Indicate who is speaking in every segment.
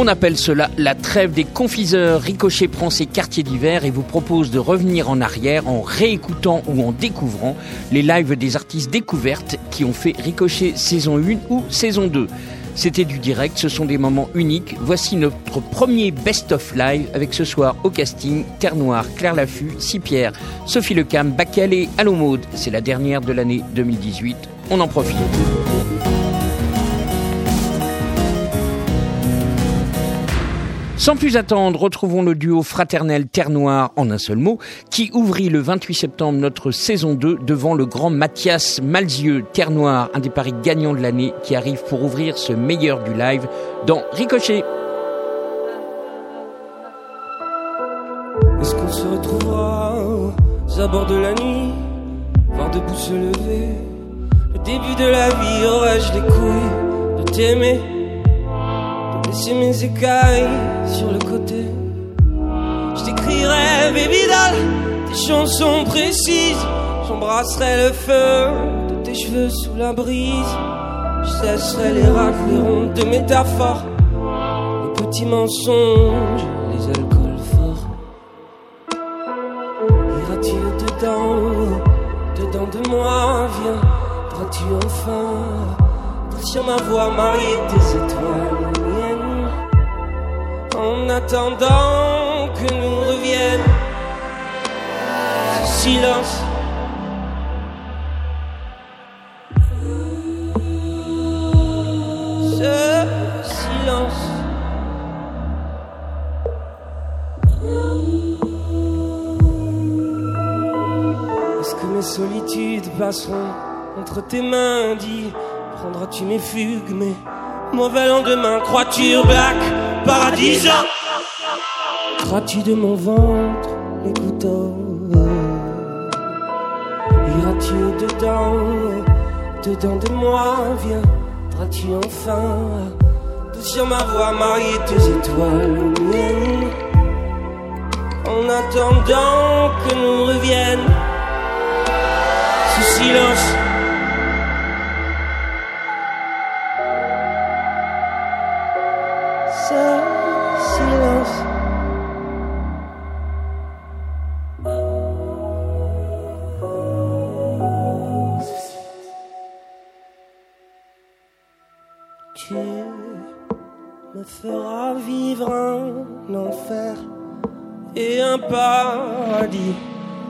Speaker 1: On appelle cela la trêve des confiseurs. Ricochet prend ses quartiers d'hiver et vous propose de revenir en arrière en réécoutant ou en découvrant les lives des artistes découvertes qui ont fait Ricochet saison 1 ou saison 2. C'était du direct, ce sont des moments uniques. Voici notre premier best-of live avec ce soir au casting Terre Noire, Claire Laffut, Sipierre, Sophie Lecam, Bacal et Allo C'est la dernière de l'année 2018. On en profite. Sans plus attendre, retrouvons le duo fraternel Terre Noire en un seul mot, qui ouvrit le 28 septembre notre saison 2 devant le grand Mathias Malzieux, Terre Noire, un des paris gagnants de l'année, qui arrive pour ouvrir ce meilleur du live dans Ricochet.
Speaker 2: Est-ce qu'on se retrouvera aux abords de la nuit, voir debout se lever? Le début de la vie, aurais-je de t'aimer? Laisser mes écailles sur le côté. Je t'écrirai, baby doll, des chansons précises. J'embrasserai le feu de tes cheveux sous la brise. Je cesserai les racles, les rondes de métaphores. Les petits mensonges, les alcools forts. Iras-tu dedans, dedans de moi, viendras-tu enfin? Sur ma voix marier tes étoiles en attendant que nous revienne ce silence. Ce silence. Est-ce que mes solitudes passeront entre tes mains Dis, prendras-tu mes fugues, mes mauvais lendemain Crois-tu black? Paradisant Crois-tu de mon ventre les couteaux Iras-tu dedans, dedans de moi Viendras-tu enfin? Sur ma voix marier tes étoiles miennes En attendant que nous revienne ce silence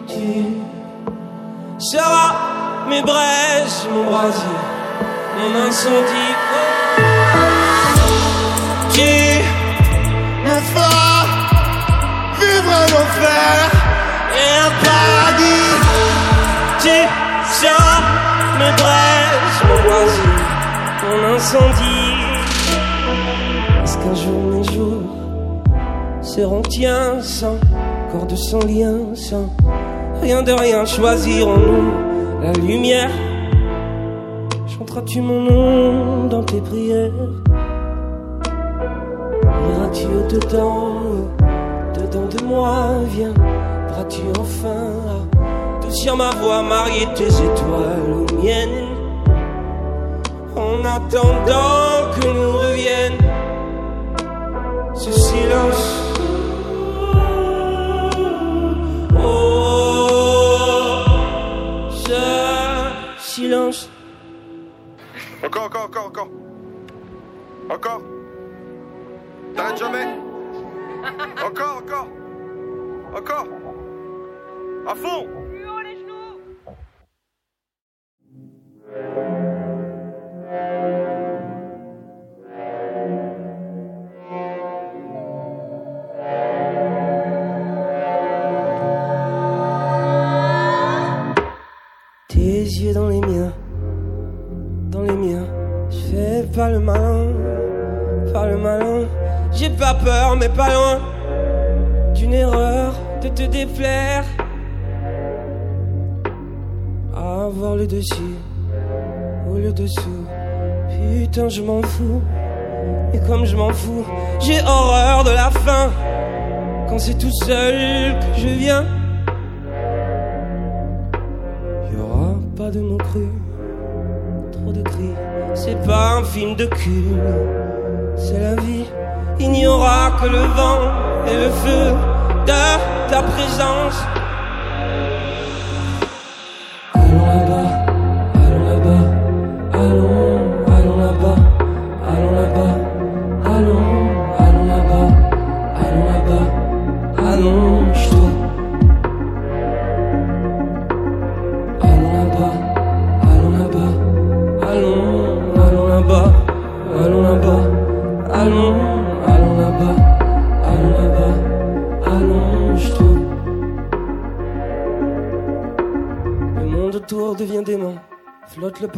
Speaker 2: Tu seras mes braises, mon brasier, mon incendie. Tu me feras vivre un enfer et un paradis? Tu seras mes braises, mon brasier, mon incendie? Est-ce qu'un jour mes jours seront tiens sans de sans lien, sans rien de rien, choisirons-nous la lumière. Chanteras-tu mon nom dans tes prières? Iras-tu au-dedans, dedans de moi? Viendras-tu enfin sur ma voix marier tes étoiles aux miennes? En attendant que nous revienne ce silence
Speaker 3: Encore, encore, encore, encore. Encore. T'arrêtes jamais. Encore, encore. Encore. À fond.
Speaker 2: pas pas peur, mais pas loin d'une erreur de te déplaire. Avoir le dessus ou le dessous, putain, je m'en fous. Et comme je m'en fous, j'ai horreur de la fin. Quand c'est tout seul que je viens, y aura pas de mots crus, trop de cris c'est pas un film de cul, c'est la vie. Il n'y aura que le vent et le feu de ta présence.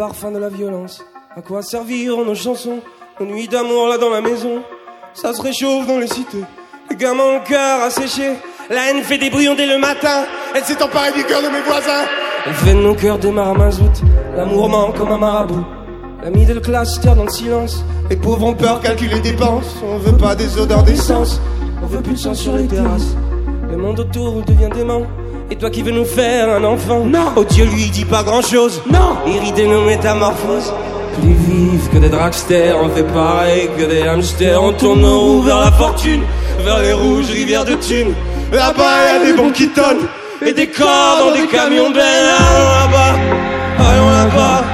Speaker 2: Parfum de la violence. À quoi serviront nos chansons, nos nuits d'amour là dans la maison? Ça se réchauffe dans les cités, les gamins au cœur asséché. La haine fait des brouillons dès le matin, elle s'est emparée du cœur de mes voisins. Elle fait de nos cœurs des maramazoutes, l'amour ment comme un marabout. La middle class terre dans le silence, les pauvres ont peur, calculent les dépenses. On veut pas des odeurs d'essence, on veut plus de sang sur les terrasses. Le monde autour devient dément. Et toi qui veux nous faire un enfant.
Speaker 1: Non.
Speaker 2: Oh Dieu lui dit pas grand chose
Speaker 1: Non.
Speaker 2: Irriter nos métamorphoses. Plus vifs que des dragsters On fait pareil que des hamsters. On tourne nos roues vers la fortune Vers les rouges rivières de thunes. Là-bas y a des bons qui tonnent Et des corps dans des camions bennes Allons là-bas Allons là-bas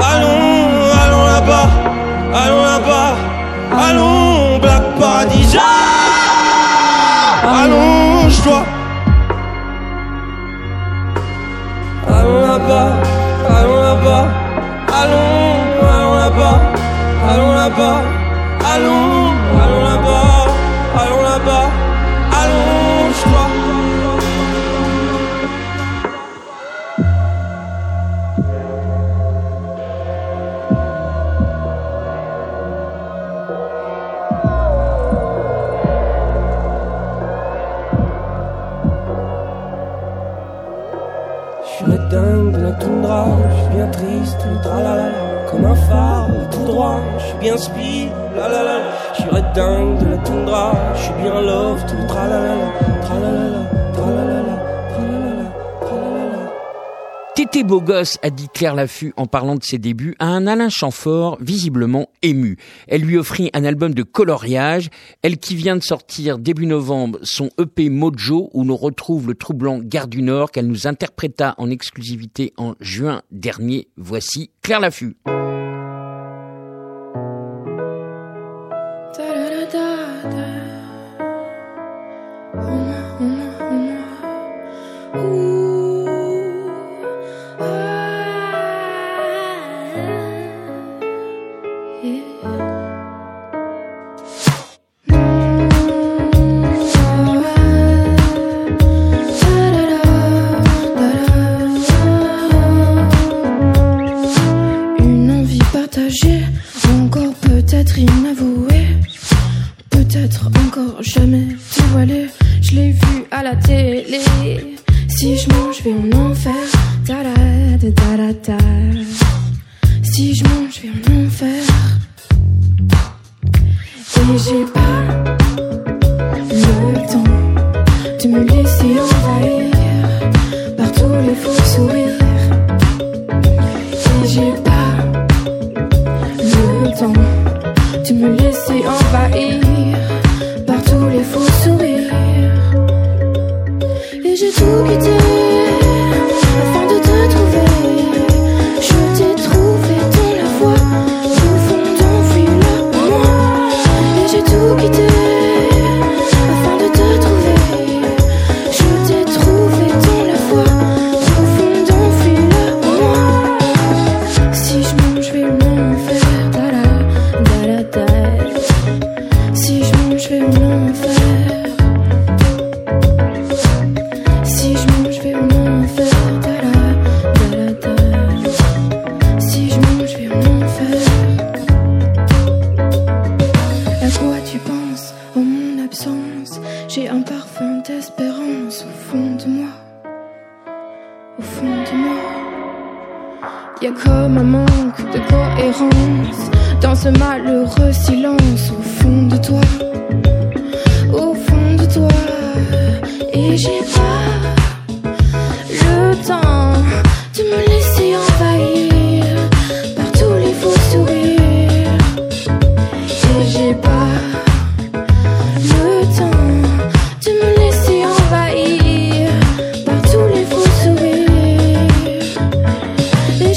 Speaker 2: Allons, allons là-bas Allons là-bas Allons, Black Paradis. Allonge-toi Allons là-bas, allons là-bas, allons, allons là-bas, allons là-bas, allons, allons là-bas, allons là-bas, triste, comme un phare, tout droit, je suis bien speed, la la je suis dingue de la toundra, je suis bien love, tout tralalala, tralalala, tralalala.
Speaker 1: Tété beau gosse, a dit Claire Laffut en parlant de ses débuts à un Alain Chamfort visiblement ému. Elle lui offrit un album de coloriage, elle qui vient de sortir début novembre son EP Mojo où l'on retrouve le troublant Gare du Nord qu'elle nous interpréta en exclusivité en juin dernier. Voici Claire Laffut.
Speaker 4: De me laisser envahir par tous les faux sourires. Et j'ai tout quitté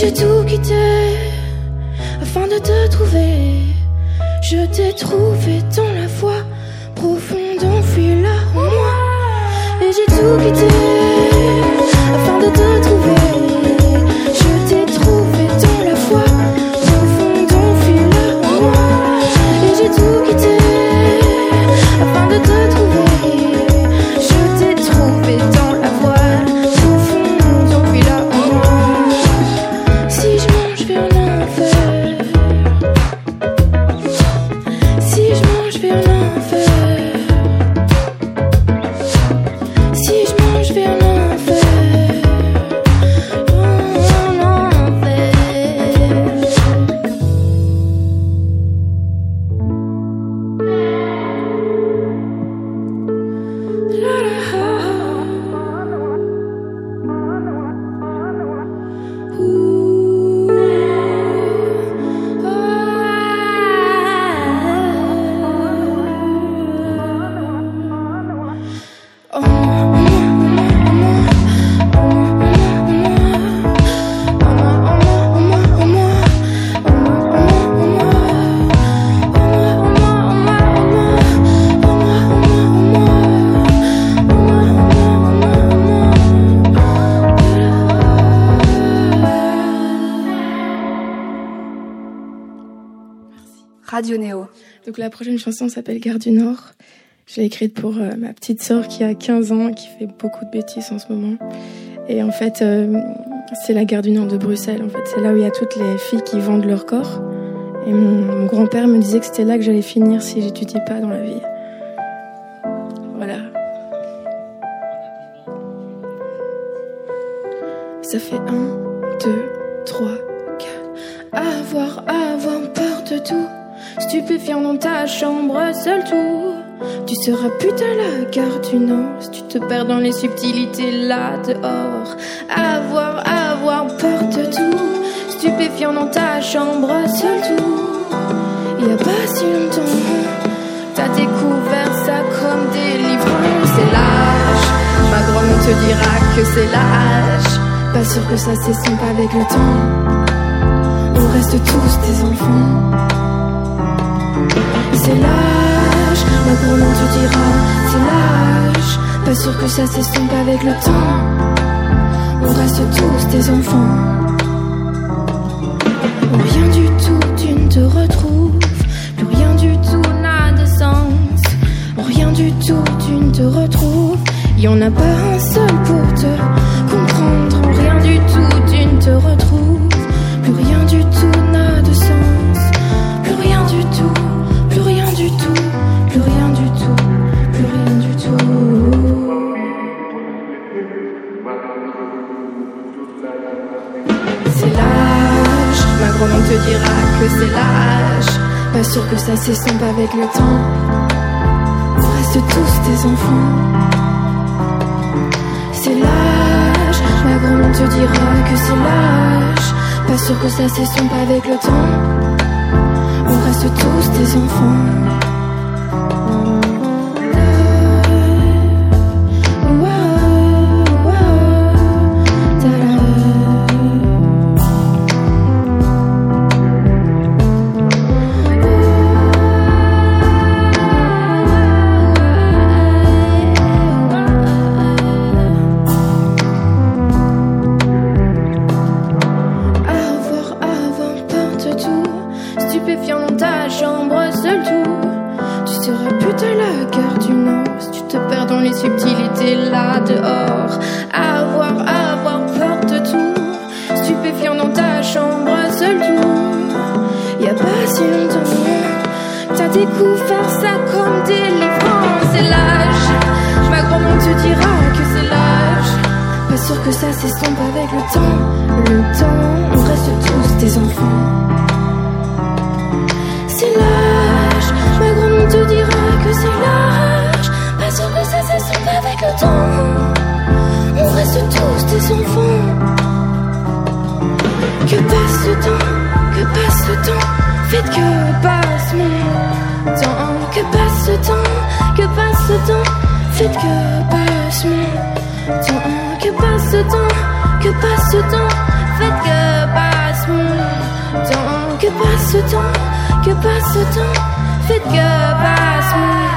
Speaker 4: j'ai tout quitté afin de te trouver. Je t'ai trouvé dans la
Speaker 5: foi profonde enfuie là en moi. Et j'ai tout quitté afin de te
Speaker 6: Radio Néo.
Speaker 4: Donc la prochaine chanson s'appelle Gare du Nord. Je l'ai écrite pour euh, ma petite sœur qui a 15 ans et qui fait beaucoup de bêtises en ce moment. Et en fait, euh, c'est la gare du Nord de Bruxelles. En fait, c'est là où il y a toutes les filles qui vendent leur corps. Et mon, mon grand-père me disait que c'était là que j'allais finir si j'étudiais pas dans la vie. Voilà. Ça fait un, deux, trois, quatre. Avoir, avoir peur de tout. Stupéfiant dans ta chambre, seul tout. Tu seras putain la gare du Nord si tu te perds dans les subtilités là dehors. Avoir, avoir peur de tout. Stupéfiant dans ta chambre, seul tout. Il y a pas si longtemps, t'as découvert ça comme des livres. C'est l'âge, ma grand-mère te dira que c'est l'âge. Pas sûr que ça s'estompe avec le temps. On reste tous des enfants. C'est l'âge, ma grand-mère te dira, c'est l'âge. Pas sûr que ça s'estompe avec le temps. On reste tous des enfants. Rien du tout, tu ne te retrouves. Plus rien du tout n'a de sens. Rien du tout, tu ne te retrouves. Y en a pas un seul pour te comprendre. Rien du tout, tu ne te retrouves. Plus rien ma grand-mère te dira que c'est l'âge. Pas sûr que ça s'estompe avec le temps. On reste tous des enfants. C'est l'âge, ma grand-mère te dira que c'est l'âge. Pas sûr que ça s'estompe avec le temps. On reste tous des enfants. Comme délivrance. C'est l'âge, ma grand-mère te dira que c'est l'âge. Pas sûr que ça s'estompe avec le temps. Le temps, on reste tous des enfants. C'est l'âge, ma grand-mère te dira que c'est l'âge. Pas sûr que ça s'estompe avec le temps. On reste tous des enfants. Que passe le temps, que passe le temps. Vite que passe mon temps. Que passe le temps, que passe le temps. Vite que passe mon temps. Que passe le temps, que passe le temps. Faites que passe mon temps. que passe ce temps, que passe ce temps, faites que passe mon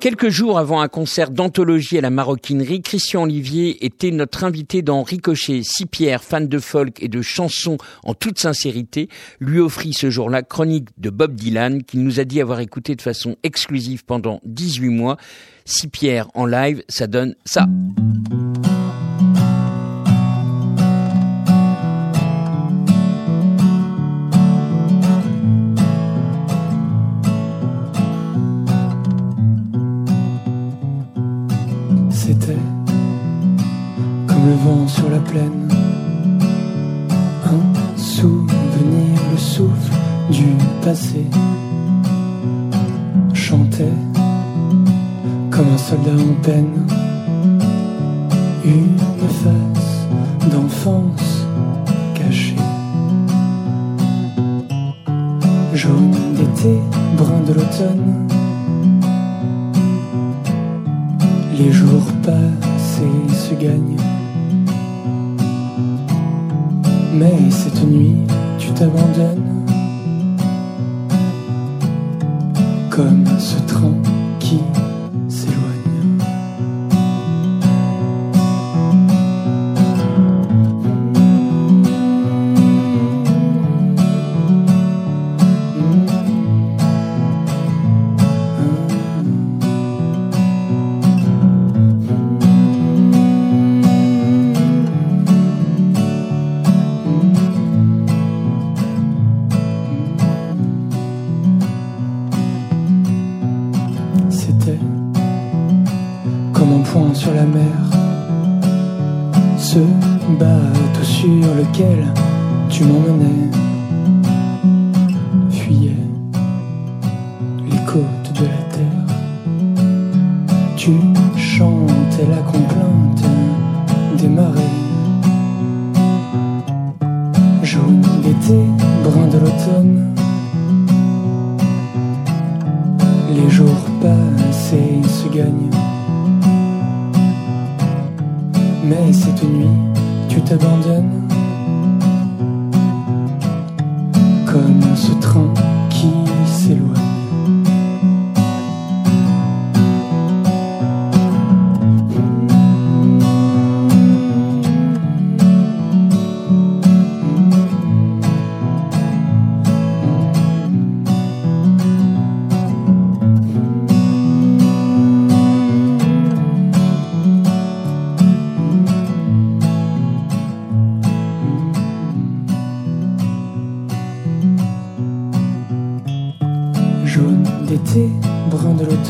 Speaker 1: Quelques jours avant un concert d'anthologie à la maroquinerie, Christian Olivier était notre invité dans Ricochet. Pierre, fan de folk et de chansons en toute sincérité, lui offrit ce jour-là chronique de Bob Dylan qu'il nous a dit avoir écouté de façon exclusive pendant 18 mois. Pierre en live, ça donne ça.
Speaker 6: Le vent sur la plaine. Un souvenir, le souffle du passé. Chantait comme un soldat en peine. Une face d'enfance cachée. Jaune d'été, brun de l'automne. Les jours passés se gagnent. Mais cette nuit, tu t'abandonnes. Comme ce train qui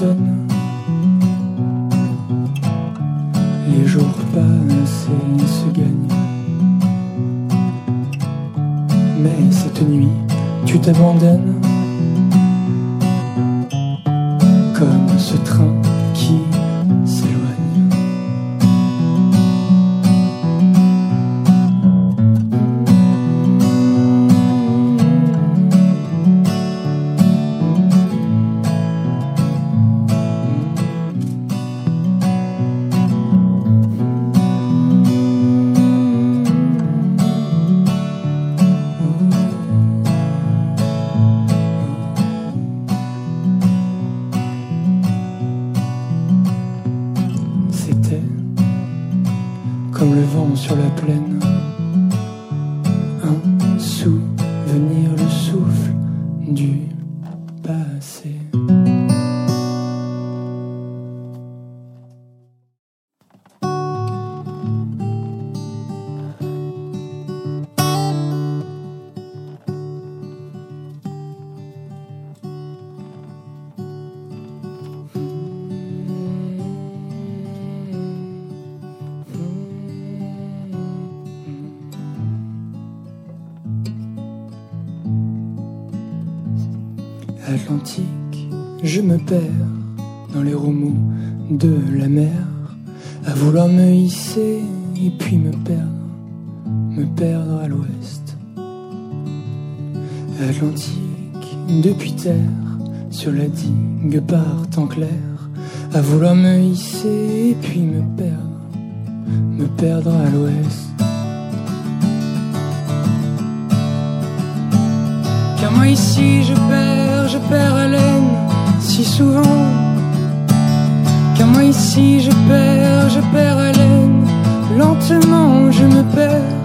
Speaker 6: often Atlantique, je me perds dans les remous de la mer, à vouloir me hisser et puis me perdre, me perdre à l'ouest. Atlantique, depuis terre, sur la digue par temps clair, à vouloir me hisser et puis me perdre, me perdre à l'ouest. Car moi ici je perds, je perds haleine si souvent. Car moi ici je perds, je perds haleine, lentement je me perds.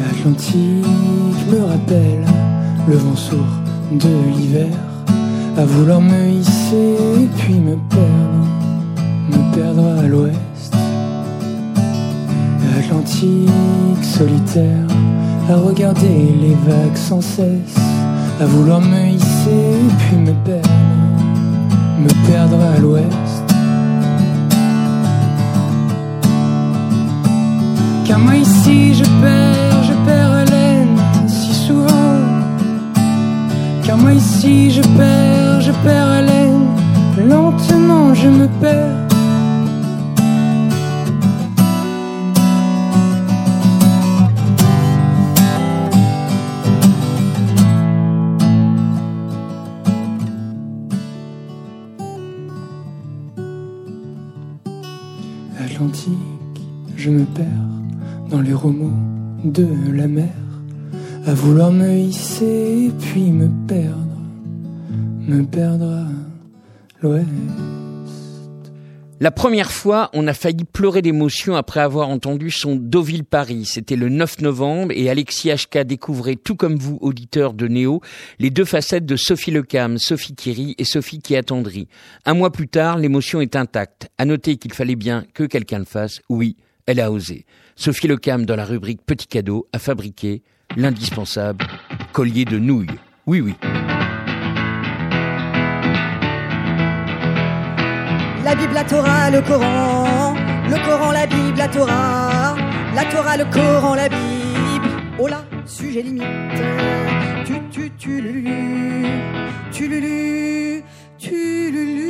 Speaker 6: L'Atlantique me rappelle le vent sourd de l'hiver, à vouloir me hisser puis me perdre, me perdre à l'ouest. L'Atlantique solitaire, à regarder les vagues sans cesse, à vouloir me hisser puis me perdre, me perdre à l'ouest. Car moi ici je perds Ici je perds, je perds haleine, lentement je me perds. La
Speaker 1: première fois, on a failli pleurer d'émotion après avoir entendu son Deauville Paris. C'était le 9 novembre et Alexis HK découvrait, tout comme vous, auditeurs de Néo, les deux facettes de Sophie Lecam, Sophie Kiri et Sophie qui attendrit. Un mois plus tard, l'émotion est intacte. À noter qu'il fallait bien que quelqu'un le fasse. Oui, elle a osé. Sophie Lecam, dans la rubrique Petit cadeau, a fabriqué l'indispensable collier de nouilles. Oui, oui.
Speaker 7: La Bible, la Torah, le Coran. Le Coran, la Bible, la Torah. La Torah, le Coran, la Bible. Oh là, sujet limite. Tu, tu, tu, lulu. Tu, lulu. Tu, lulu.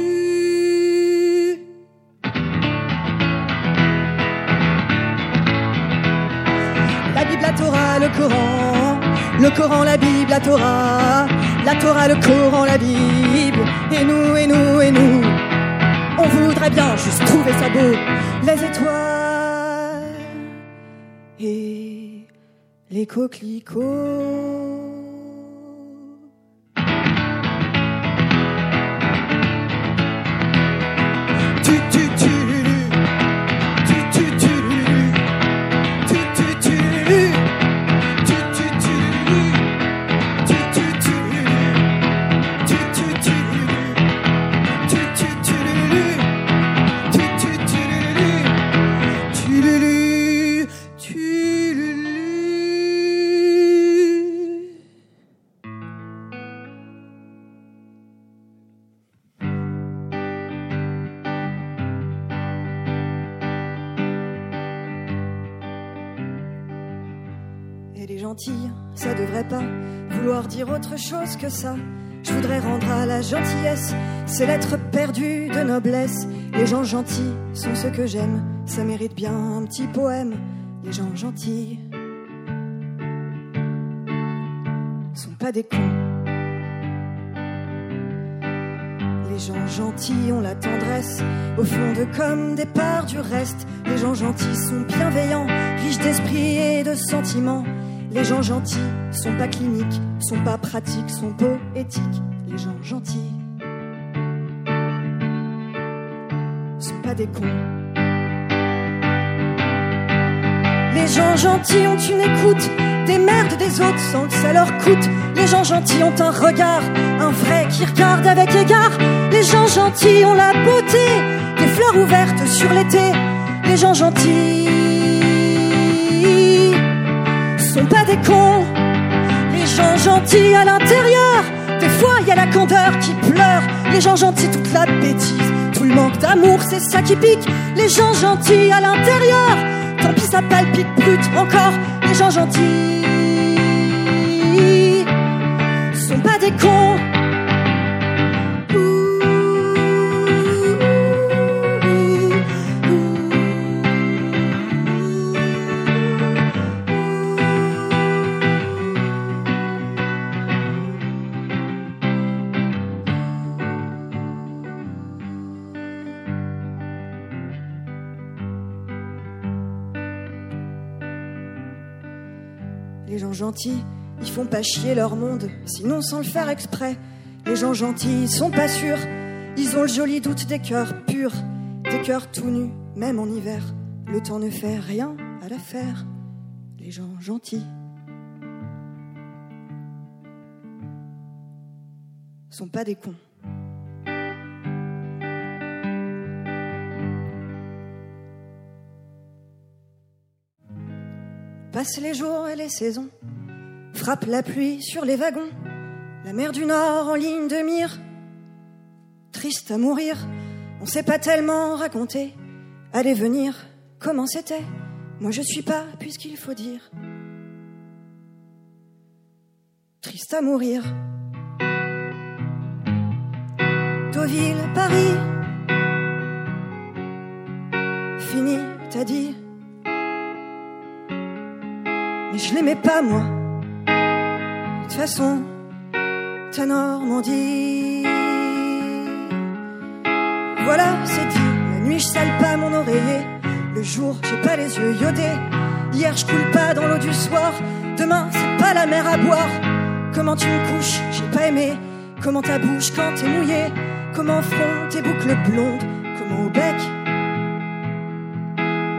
Speaker 7: La Bible, la Torah, le Coran. Le Coran, la Bible, la Torah. La Torah, le Coran, la Bible. Et nous, et nous. Voudrait bien juste trouver ça beau, les étoiles et les coquelicots. Que ça. Je voudrais rendre à la gentillesse ces lettres perdues de noblesse. Les gens gentils sont ceux que j'aime, ça mérite bien un petit poème. Les gens gentils sont pas des cons. Les gens gentils ont la tendresse au fond de comme des parts du reste. Les gens gentils sont bienveillants, riches d'esprit et de sentiments. Les gens gentils sont pas cliniques, sont pas pratiques, sont poétiques. Les gens gentils sont pas des cons. Les gens gentils ont une écoute des merdes des autres sans que ça leur coûte. Les gens gentils ont un regard, un vrai qui regarde avec égard. Les gens gentils ont la beauté des fleurs ouvertes sur l'été. Les gens gentils Les gens gentils à l'intérieur, des fois y a la candeur qui pleure, les gens gentils, toute la bêtise, tout le manque d'amour, c'est ça qui pique. Les gens gentils à l'intérieur, tant pis ça palpite brut encore. Les gens gentils sont pas des cons. Les gens gentils, ils font pas chier leur monde, sinon sans le faire exprès. Les gens gentils, ils sont pas sûrs, ils ont le joli doute des cœurs purs, des cœurs tout nus, même en hiver. Le temps ne fait rien à l'affaire. Les gens gentils sont pas des cons. Passent les jours et les saisons, frappe la pluie sur les wagons, la mer du Nord en ligne de mire. Triste à mourir, on sait pas tellement raconter. Allez venir, comment c'était? Moi je suis pas, puisqu'il faut dire. Triste à mourir. Deauville, Paris. Fini, t'as dit. Je l'aimais pas, moi. De toute façon, ta Normandie. Voilà, c'est dit. La nuit, je sale pas mon oreiller. Le jour, j'ai pas les yeux iodés. Hier, je coule pas dans l'eau du soir. Demain, c'est pas la mer à boire. Comment tu me couches, j'ai pas aimé. Comment ta bouche quand t'es mouillée. Comment front tes boucles blondes. Comment au bec.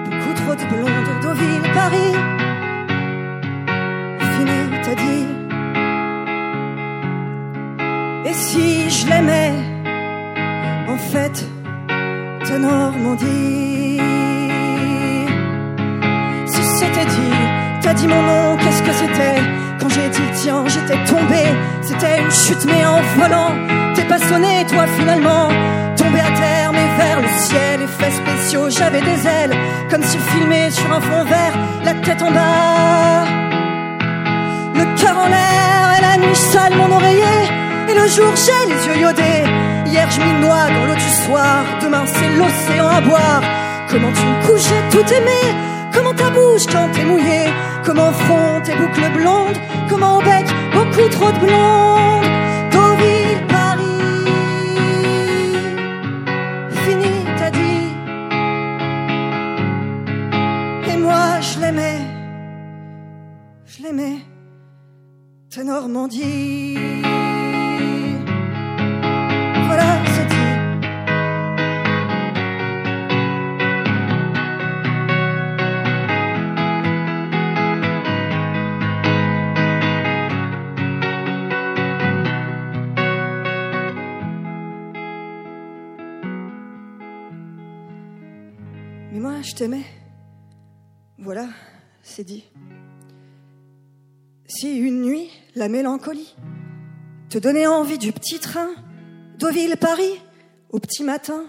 Speaker 7: Beaucoup trop de blondes. Deauville, Paris en fait, ta Normandie. Si c'était dit, t'as dit mon nom, qu'est-ce que c'était? Quand j'ai dit tiens, j'étais tombé, c'était une chute, mais en volant, t'es pas sonné, toi finalement. Tombé à terre, mais vers le ciel, effets spéciaux, j'avais des ailes, comme si filmé sur un fond vert, la tête en bas. Le cœur en l'air et la nuit sale mon oreiller et le jour j'ai les yeux iodés. Hier je m'y noie dans l'eau du soir. Demain c'est l'océan à boire. Comment tu me couches j'ai tout aimé. Comment ta bouche quand t'es mouillé comment front tes boucles blondes. Comment au bec beaucoup trop de blondes. Deauville Paris. Fini t'as dit. Et moi je l'aimais. Je l'aimais. Ta Normandie. Mais moi, je t'aimais. Voilà, c'est dit. Si une nuit, la mélancolie te donnait envie du petit train, Deauville-Paris, au petit matin,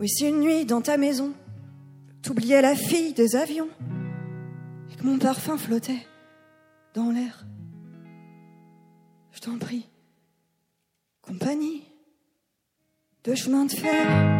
Speaker 7: oui, si une nuit dans ta maison, t'oubliais la fille des avions, et que mon parfum flottait dans l'air, je t'en prie, compagnie de chemin de fer.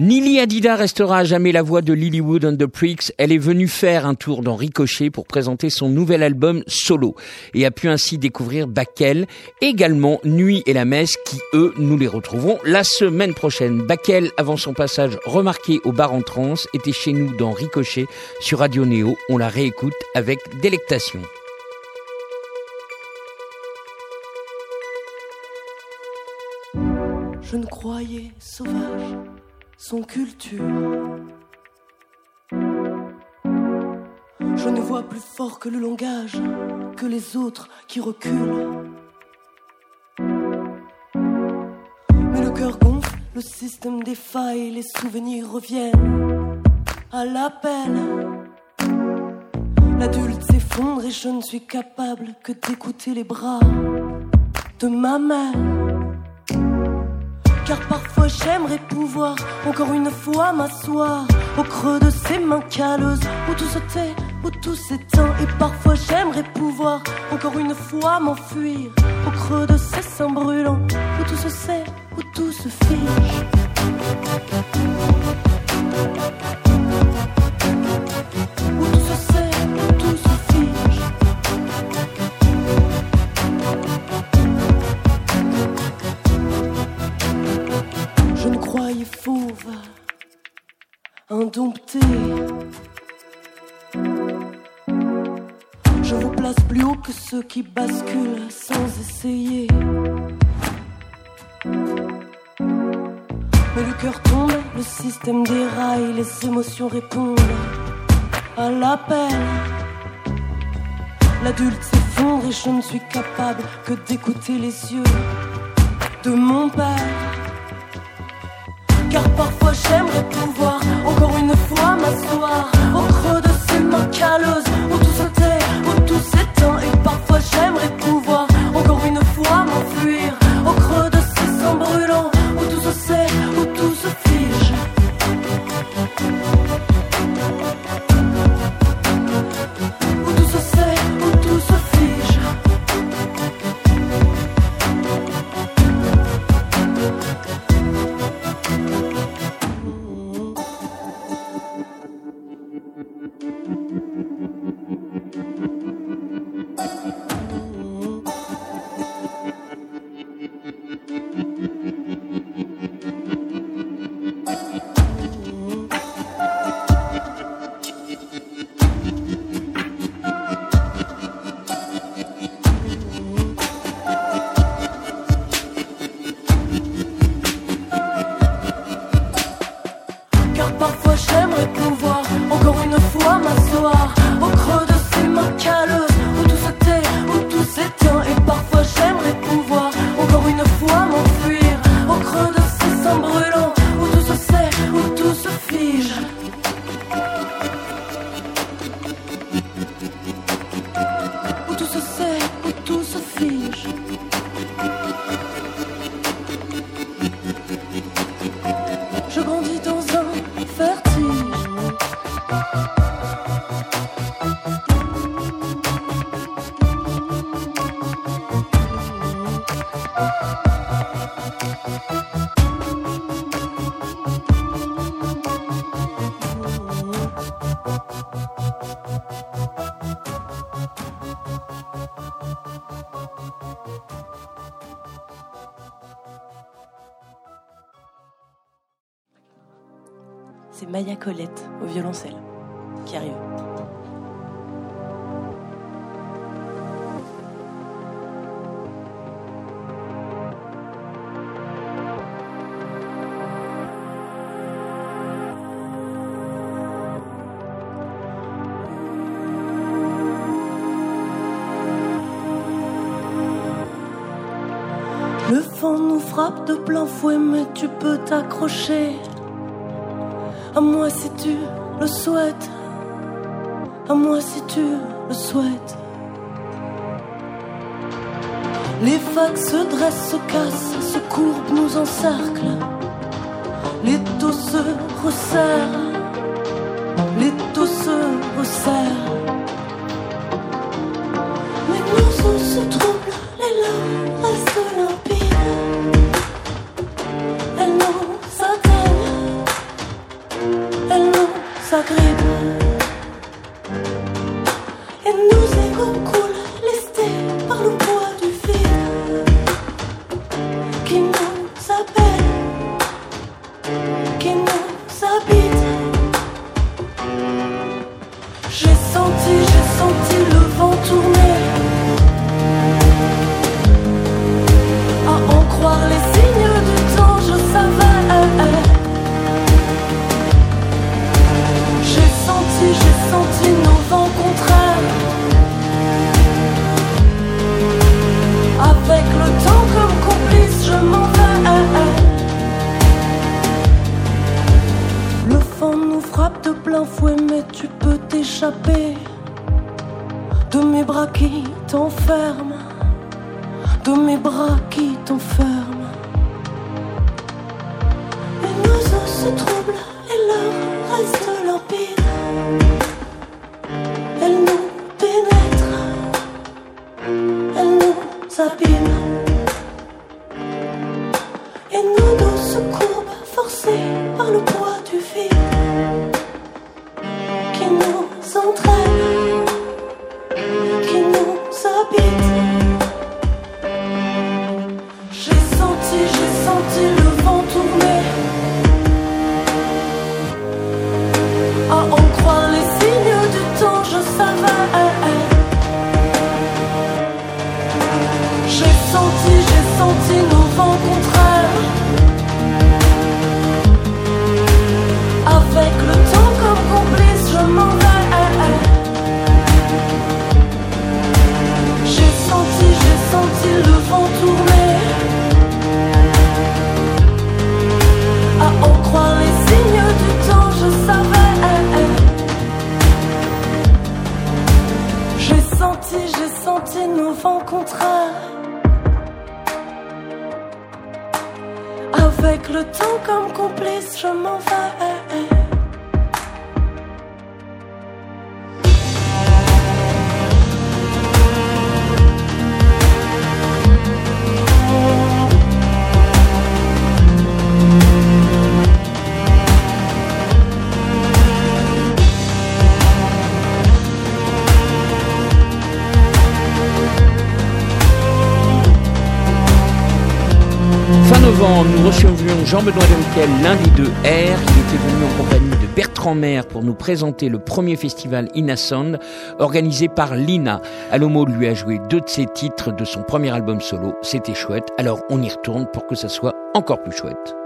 Speaker 1: Nili Hadida restera à jamais la voix de Lilywood and the Pricks. Elle est venue faire un tour dans Ricochet pour présenter son nouvel album solo et a pu ainsi découvrir Bakel, également Nuit et la Messe qui, eux, nous les retrouverons la semaine prochaine. Bakel, avant son passage remarqué au bar en trans, était chez nous dans Ricochet sur Radio Néo. On la réécoute avec délectation.
Speaker 8: Je ne croyais sauvage son culture. Je ne vois plus fort que le langage, que les autres qui reculent. Mais le cœur gonfle,
Speaker 4: Le système défaille, les souvenirs reviennent à l'appel. L'adulte s'effondre et je ne suis capable que d'écouter les bras de ma mère. Car parfois j'aimerais pouvoir encore une fois m'asseoir au creux de ses mains calleuses où tout se tait, où tout s'éteint. Et parfois j'aimerais pouvoir encore une fois m'enfuir au creux de ses seins brûlants où tout se sait, où tout se fige. Je vous place plus haut que ceux qui basculent sans essayer. Mais le cœur tombe, le système déraille, les émotions répondent à l'appel. L'adulte s'effondre et je ne suis capable que d'écouter les yeux de mon père. Car parfois j'aimerais pouvoir m'asseoir au creux de ses mains calleuses où tout se tait, où tout s'éteint. Et parfois j'aimerais pouvoir C'est Maya Colette au violoncelle qui arrive. De plein fouet, mais tu peux t'accrocher. À moi si tu le souhaites. À moi si tu le souhaites. Les vagues se dressent, se cassent, se courbent, nous encerclent. Les taux se resserrent. Les taux se resserrent. Mais nous on se trouble, les larmes
Speaker 1: Jean-Benoît Dunkel, l'un des deux R, il était venu en compagnie de Bertrand Maire pour nous présenter le premier festival Innocent organisé par Lina. Alomo lui a joué deux de ses titres de son premier album solo. C'était chouette, alors on y retourne pour que ça soit encore plus chouette.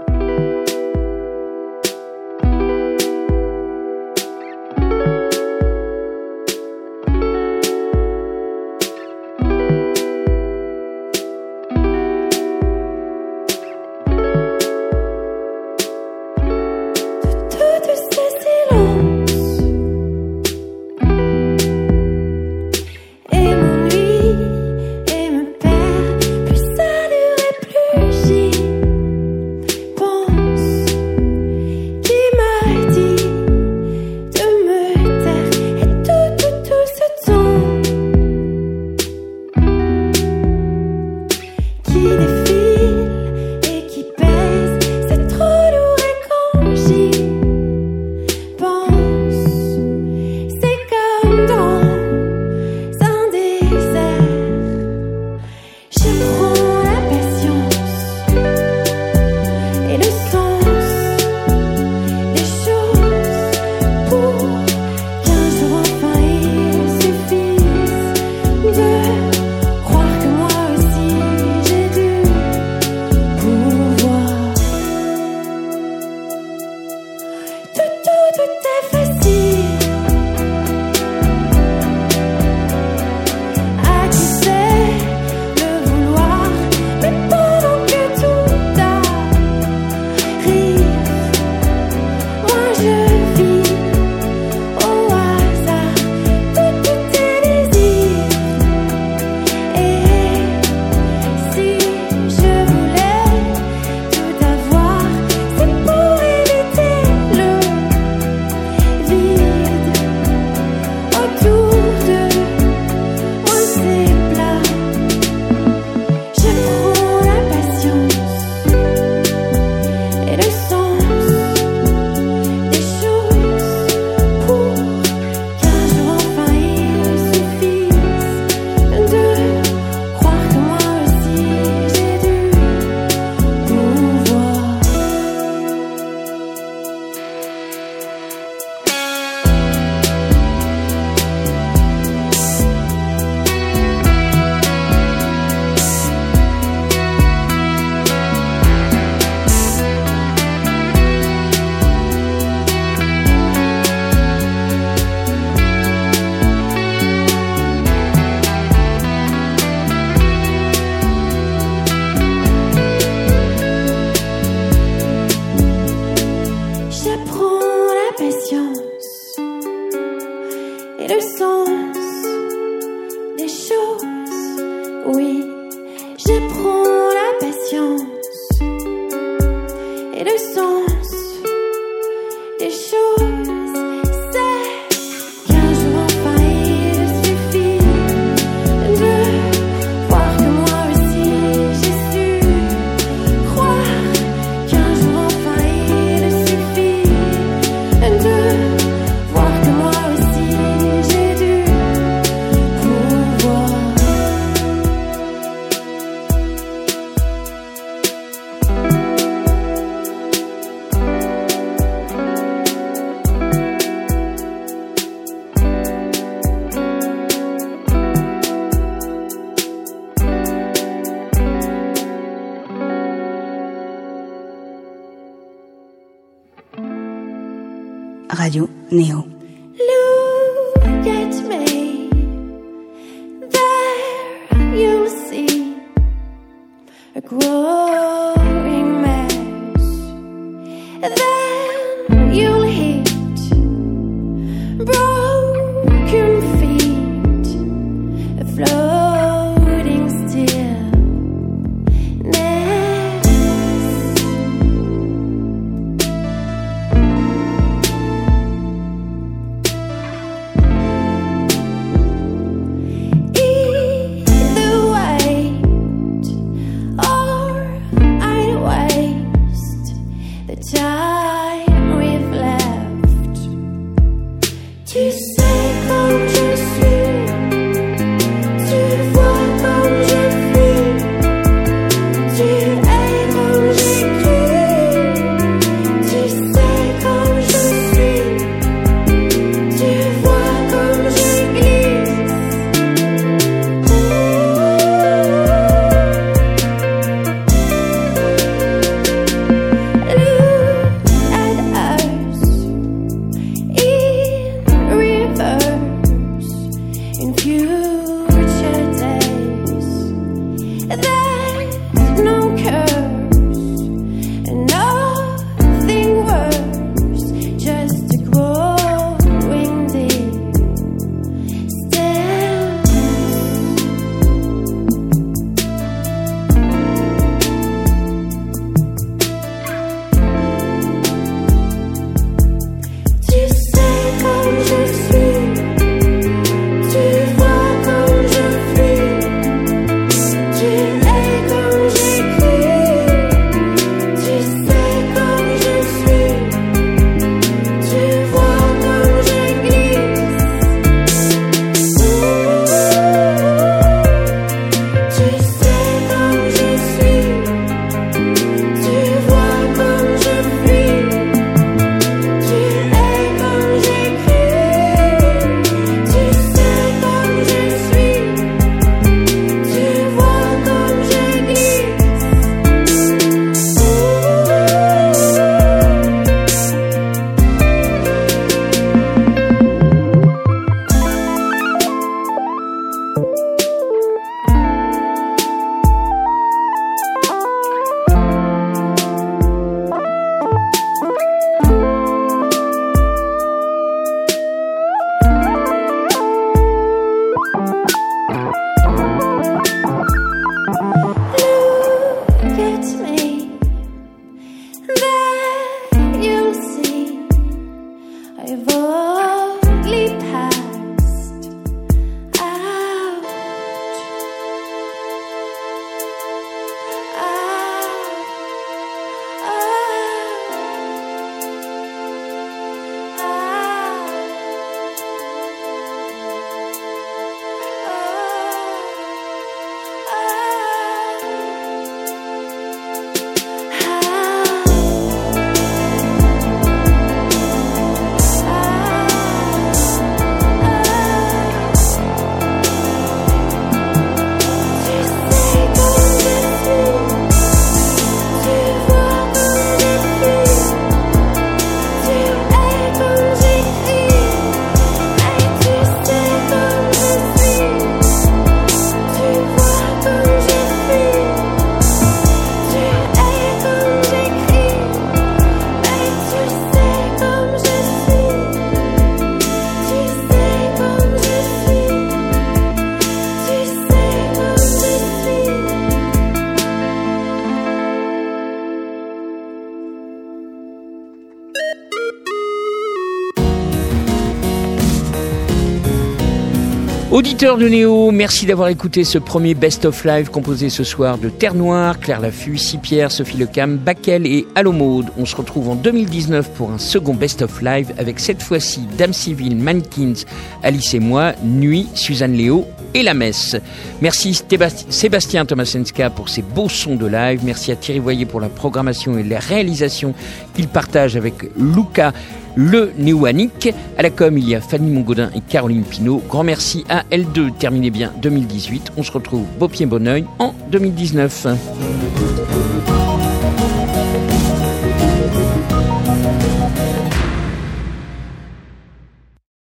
Speaker 1: Auditeurs de Néo, merci d'avoir écouté ce premier Best of Live composé ce soir de Terre Noire, Claire Laffut, Sipierre, Sophie Lecam, Bakel et Alomode. On se retrouve en 2019 pour un second Best of Live avec cette fois-ci Dame Civile, Mankins, Alice et moi, Nuit, Suzanne Léo et La Messe. Merci Sébast- Sébastien Tomasenska pour ses beaux sons de live. Merci à Thierry Voyer pour la programmation et la réalisation qu'il partage avec Luca le Néouanique. À la com, il y a Fanny Mongodin et Caroline Pinault. Grand merci à L2. Terminez bien 2018. On se retrouve beau pied bon oeil en 2019.